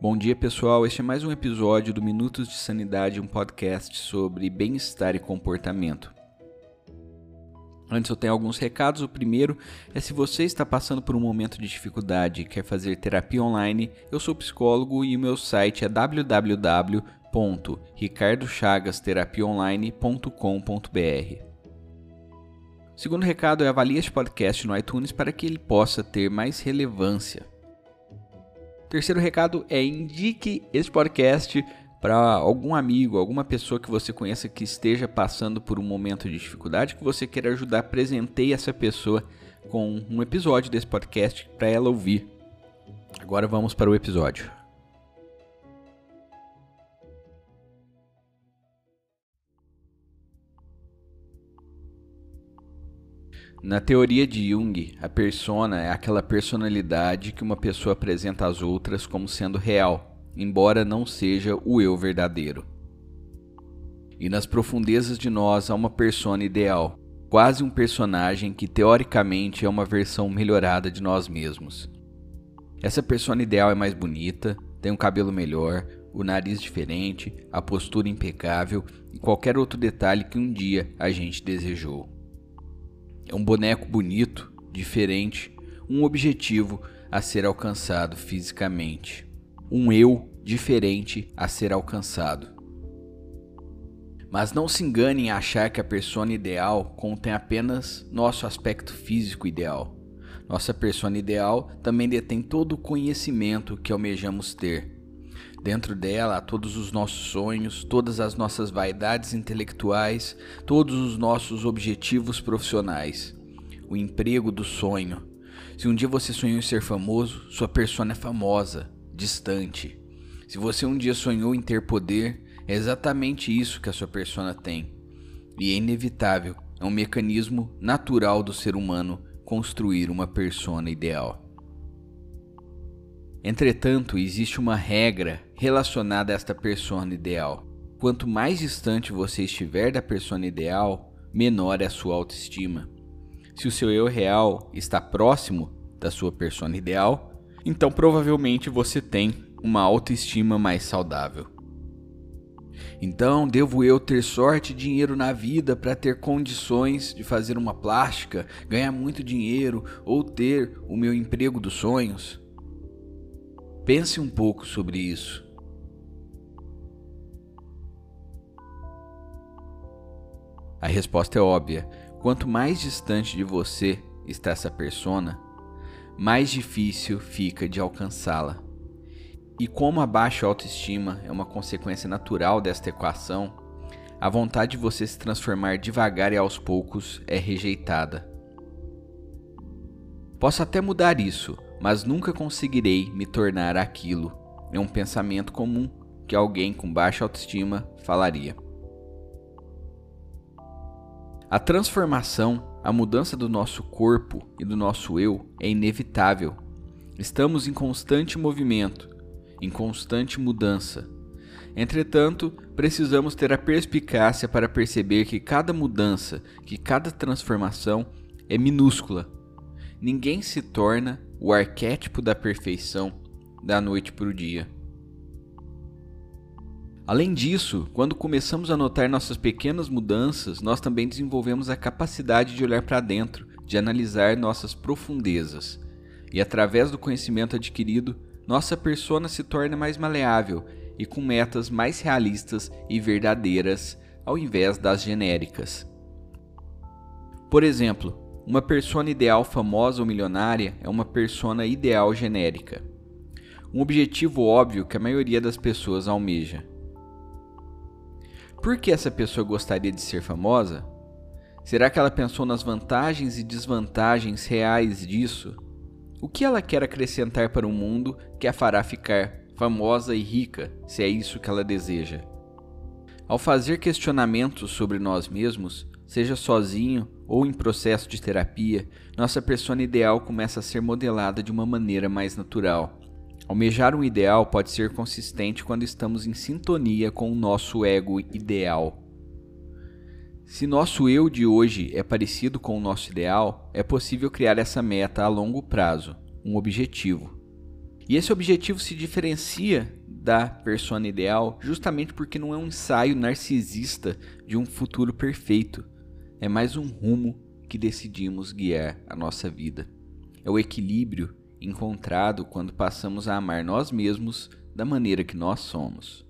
Bom dia, pessoal. Este é mais um episódio do Minutos de Sanidade, um podcast sobre bem-estar e comportamento. Antes eu tenho alguns recados. O primeiro é se você está passando por um momento de dificuldade e quer fazer terapia online, eu sou psicólogo e o meu site é www.ricardochagasterapiaonline.com.br. Segundo recado é avalie este podcast no iTunes para que ele possa ter mais relevância. Terceiro recado é indique este podcast para algum amigo, alguma pessoa que você conheça que esteja passando por um momento de dificuldade que você queira ajudar, presenteie essa pessoa com um episódio desse podcast para ela ouvir. Agora vamos para o episódio. Na teoria de Jung, a persona é aquela personalidade que uma pessoa apresenta às outras como sendo real, embora não seja o eu verdadeiro. E nas profundezas de nós há uma persona ideal, quase um personagem que teoricamente é uma versão melhorada de nós mesmos. Essa persona ideal é mais bonita, tem um cabelo melhor, o nariz diferente, a postura impecável e qualquer outro detalhe que um dia a gente desejou. É um boneco bonito, diferente, um objetivo a ser alcançado fisicamente. Um eu diferente a ser alcançado. Mas não se engane em achar que a persona ideal contém apenas nosso aspecto físico ideal. Nossa persona ideal também detém todo o conhecimento que almejamos ter. Dentro dela há todos os nossos sonhos, todas as nossas vaidades intelectuais, todos os nossos objetivos profissionais. O emprego do sonho. Se um dia você sonhou em ser famoso, sua persona é famosa, distante. Se você um dia sonhou em ter poder, é exatamente isso que a sua persona tem. E é inevitável, é um mecanismo natural do ser humano construir uma persona ideal. Entretanto, existe uma regra relacionada a esta persona ideal. Quanto mais distante você estiver da persona ideal, menor é a sua autoestima. Se o seu eu real está próximo da sua persona ideal, então provavelmente você tem uma autoestima mais saudável. Então, devo eu ter sorte e dinheiro na vida para ter condições de fazer uma plástica, ganhar muito dinheiro ou ter o meu emprego dos sonhos? Pense um pouco sobre isso. A resposta é óbvia. Quanto mais distante de você está essa persona, mais difícil fica de alcançá-la. E como a baixa autoestima é uma consequência natural desta equação, a vontade de você se transformar devagar e aos poucos é rejeitada. Posso até mudar isso, mas nunca conseguirei me tornar aquilo. É um pensamento comum que alguém com baixa autoestima falaria. A transformação, a mudança do nosso corpo e do nosso eu é inevitável. Estamos em constante movimento, em constante mudança. Entretanto, precisamos ter a perspicácia para perceber que cada mudança, que cada transformação é minúscula. Ninguém se torna o arquétipo da perfeição da noite para o dia. Além disso, quando começamos a notar nossas pequenas mudanças, nós também desenvolvemos a capacidade de olhar para dentro, de analisar nossas profundezas. E através do conhecimento adquirido, nossa persona se torna mais maleável e com metas mais realistas e verdadeiras, ao invés das genéricas. Por exemplo, uma persona ideal famosa ou milionária é uma persona ideal genérica. Um objetivo óbvio que a maioria das pessoas almeja. Por que essa pessoa gostaria de ser famosa? Será que ela pensou nas vantagens e desvantagens reais disso? O que ela quer acrescentar para o mundo que a fará ficar famosa e rica, se é isso que ela deseja? Ao fazer questionamentos sobre nós mesmos, seja sozinho ou em processo de terapia, nossa persona ideal começa a ser modelada de uma maneira mais natural. Almejar um ideal pode ser consistente quando estamos em sintonia com o nosso ego ideal. Se nosso eu de hoje é parecido com o nosso ideal, é possível criar essa meta a longo prazo, um objetivo. E esse objetivo se diferencia da persona ideal justamente porque não é um ensaio narcisista de um futuro perfeito. É mais um rumo que decidimos guiar a nossa vida. É o equilíbrio encontrado quando passamos a amar nós mesmos da maneira que nós somos.